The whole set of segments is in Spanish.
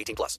18 plus.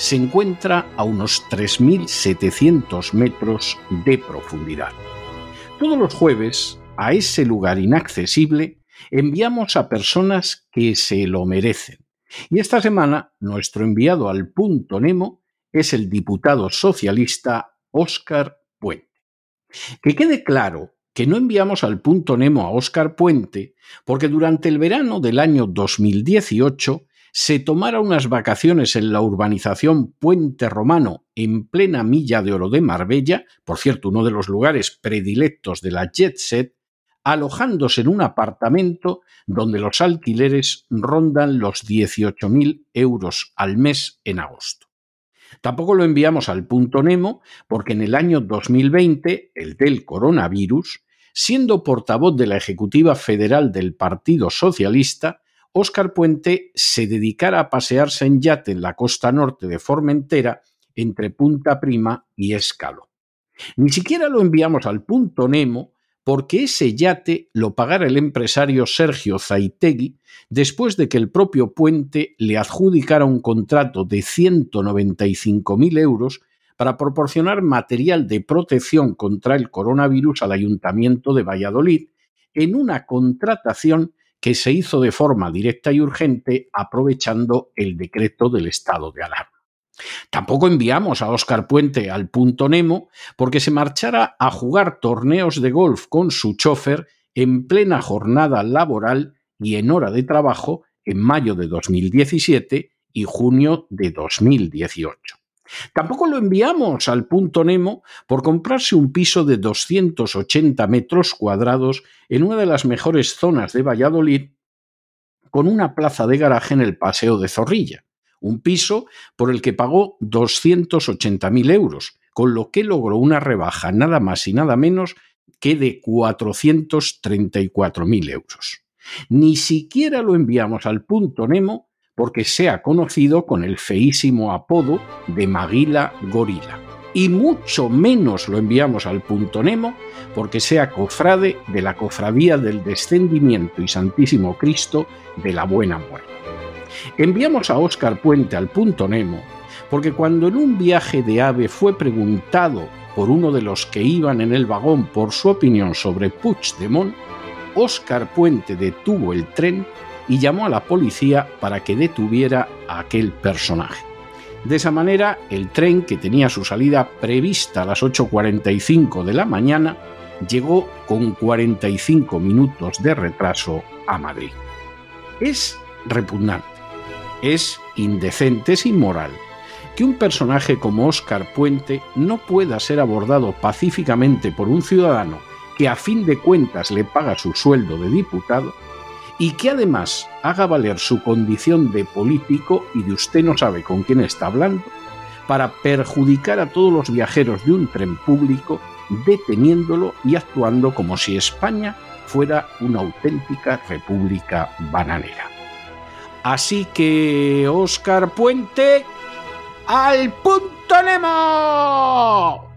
se encuentra a unos 3.700 metros de profundidad. Todos los jueves, a ese lugar inaccesible, enviamos a personas que se lo merecen. Y esta semana, nuestro enviado al punto Nemo es el diputado socialista Óscar Puente. Que quede claro que no enviamos al punto Nemo a Óscar Puente porque durante el verano del año 2018 se tomara unas vacaciones en la urbanización Puente Romano en plena milla de oro de Marbella, por cierto, uno de los lugares predilectos de la jet set, alojándose en un apartamento donde los alquileres rondan los 18.000 euros al mes en agosto. Tampoco lo enviamos al punto Nemo porque en el año 2020, el del coronavirus, siendo portavoz de la Ejecutiva Federal del Partido Socialista, Óscar Puente se dedicara a pasearse en yate en la costa norte de Formentera entre Punta Prima y Escalo. Ni siquiera lo enviamos al punto Nemo porque ese yate lo pagara el empresario Sergio Zaitegui después de que el propio Puente le adjudicara un contrato de 195.000 euros para proporcionar material de protección contra el coronavirus al Ayuntamiento de Valladolid en una contratación que se hizo de forma directa y urgente aprovechando el decreto del estado de alarma. Tampoco enviamos a Óscar Puente al punto Nemo porque se marchara a jugar torneos de golf con su chofer en plena jornada laboral y en hora de trabajo en mayo de 2017 y junio de 2018. Tampoco lo enviamos al punto Nemo por comprarse un piso de 280 metros cuadrados en una de las mejores zonas de Valladolid con una plaza de garaje en el Paseo de Zorrilla, un piso por el que pagó 280.000 euros, con lo que logró una rebaja nada más y nada menos que de 434.000 euros. Ni siquiera lo enviamos al punto Nemo porque sea conocido con el feísimo apodo de Maguila Gorila. Y mucho menos lo enviamos al punto Nemo porque sea cofrade de la cofradía del descendimiento y santísimo Cristo de la buena muerte. Enviamos a Óscar Puente al punto Nemo porque cuando en un viaje de ave fue preguntado por uno de los que iban en el vagón por su opinión sobre Puigdemont, Óscar Puente detuvo el tren y llamó a la policía para que detuviera a aquel personaje. De esa manera, el tren, que tenía su salida prevista a las 8.45 de la mañana, llegó con 45 minutos de retraso a Madrid. Es repugnante, es indecente, es inmoral que un personaje como Óscar Puente no pueda ser abordado pacíficamente por un ciudadano que a fin de cuentas le paga su sueldo de diputado y que además haga valer su condición de político y de usted no sabe con quién está hablando para perjudicar a todos los viajeros de un tren público deteniéndolo y actuando como si España fuera una auténtica república bananera. Así que, Óscar Puente, al punto Nemo.